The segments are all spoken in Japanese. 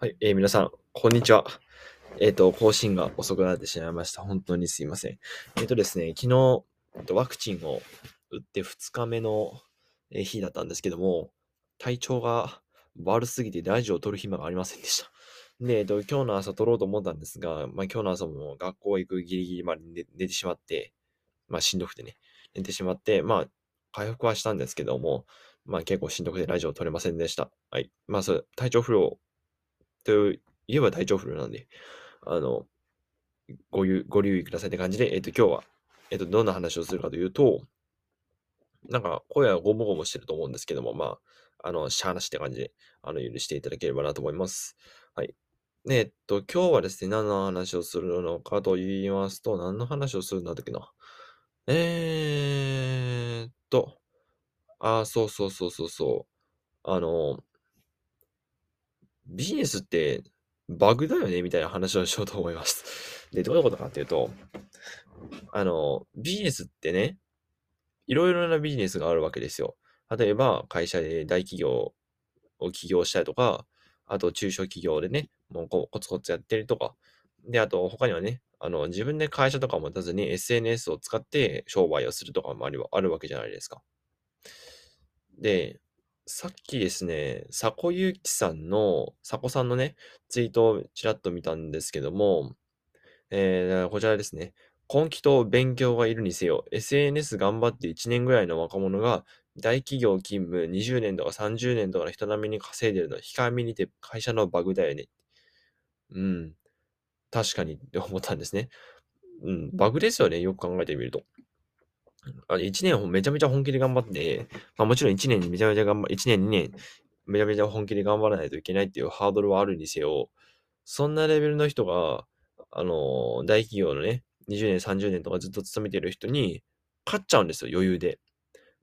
はい、えー、皆さん、こんにちは。えっ、ー、と、更新が遅くなってしまいました。本当にすいません。えっ、ー、とですね、昨日、えーとワクチンを打って2日目の日だったんですけども、体調が悪すぎてラジオを撮る暇がありませんでした。で、えっ、と、今日の朝撮ろうと思ったんですが、まあ今日の朝も学校行くギリギリまで寝寝てしまって、まあしんどくてね、寝てしまって、まあ回復はしたんですけども、まあ結構しんどくてラジオを撮れませんでした。はい。まあそれ、体調不良と言えば体調不良なんで、あの、ごご留意くださいって感じで、えっ、と、今日は、えっ、と、どんな話をするかというと、なんか、声はゴモゴモしてると思うんですけども、まあ、あの、しゃーなしって感じで、あの、許していただければなと思います。はい。えっと、今日はですね、何の話をするのかと言いますと、何の話をするんだったっけな。えーっと、あ、そうそうそうそうそう。あの、ビジネスってバグだよねみたいな話をしようと思います。で、どういうことかっていうと、あの、ビジネスってね、いろいろなビジネスがあるわけですよ。例えば、会社で大企業を起業したりとか、あと中小企業でね、もうコツコツやってるとか、で、あと他にはね、あの、自分で会社とか持たずに SNS を使って商売をするとかもあるあるわけじゃないですか。で、さっきですね、佐古ゆうきさんの、佐古さんのね、ツイートをちらっと見たんですけども、えー、こちらですね。根気と勉強がいるにせよ、SNS 頑張って1年ぐらいの若者が大企業勤務20年とか30年とかの人並みに稼いでるのは控えめにて会社のバグだよね。うん。確かにって思ったんですね。うん、バグですよね。よく考えてみると。あ1年めちゃめちゃ本気で頑張って、まあもちろん1年にめちゃめちゃ頑張、1年2年めちゃめちゃ本気で頑張らないといけないっていうハードルはあるにせよ、そんなレベルの人が、あの、大企業のね、20年、30年とかずっと勤めてる人に勝っちゃうんですよ、余裕で。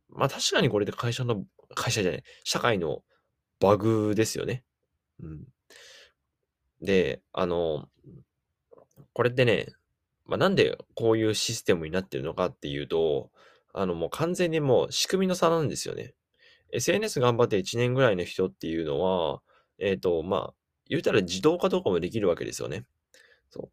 まあ確かにこれで会社の、会社じゃない、社会のバグですよね。うん。で、あの、これってね、まあ、なんでこういうシステムになってるのかっていうと、あのもう完全にもう仕組みの差なんですよね。SNS 頑張って1年ぐらいの人っていうのは、えっ、ー、と、まあ、言うたら自動化とかもできるわけですよね。そう。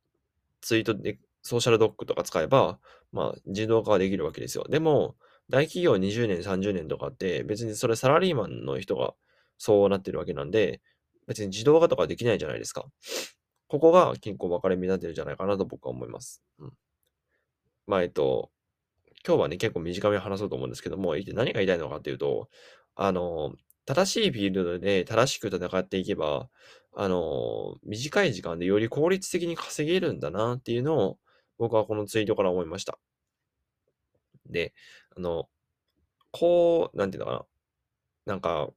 ツイートで、ソーシャルドックとか使えば、まあ、自動化はできるわけですよ。でも、大企業20年、30年とかって、別にそれサラリーマンの人がそうなってるわけなんで、別に自動化とかできないじゃないですか。ここが結構分かれ目になってるんじゃないかなと僕は思います。うん。まあ、えっと、今日はね、結構短め話そうと思うんですけども、何が言いたいのかっていうと、あの、正しいフィールドで正しく戦っていけば、あの、短い時間でより効率的に稼げるんだなっていうのを、僕はこのツイートから思いました。で、あの、こう、なんていうのかな。なんか、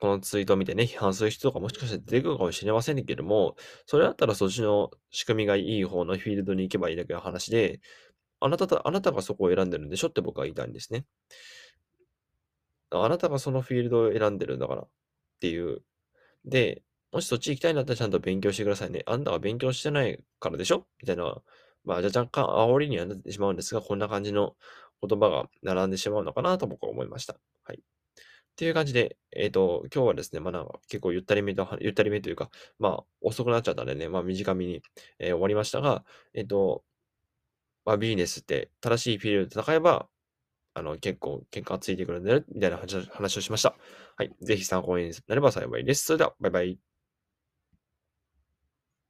このツイートを見てね、批判する人とかもしかしたら出てくるかもしれませんけども、それだったらそっちの仕組みがいい方のフィールドに行けばいいだけの話で、あなたと、あなたがそこを選んでるんでしょって僕は言いたいんですね。あなたがそのフィールドを選んでるんだからっていう。で、もしそっち行きたいんだったらちゃんと勉強してくださいね。あんたが勉強してないからでしょ？みたいな。まあ、じゃ若干煽りにはなってしまうんですが、こんな感じの言葉が並んでしまうのかなと僕は思いました。はい。っていう感じで、えっ、ー、と、今日はですね、まあなんか結構ゆったりめと、ゆったりめというか、まあ遅くなっちゃったんでね、まあ短めに、えー、終わりましたが、えっ、ー、と、まあビジネスって正しいフィールドで戦えば、あの、結構結果がついてくるんだよ、みたいな話をしました。はい。ぜひ参考になれば幸いです。それでは、バイバイ。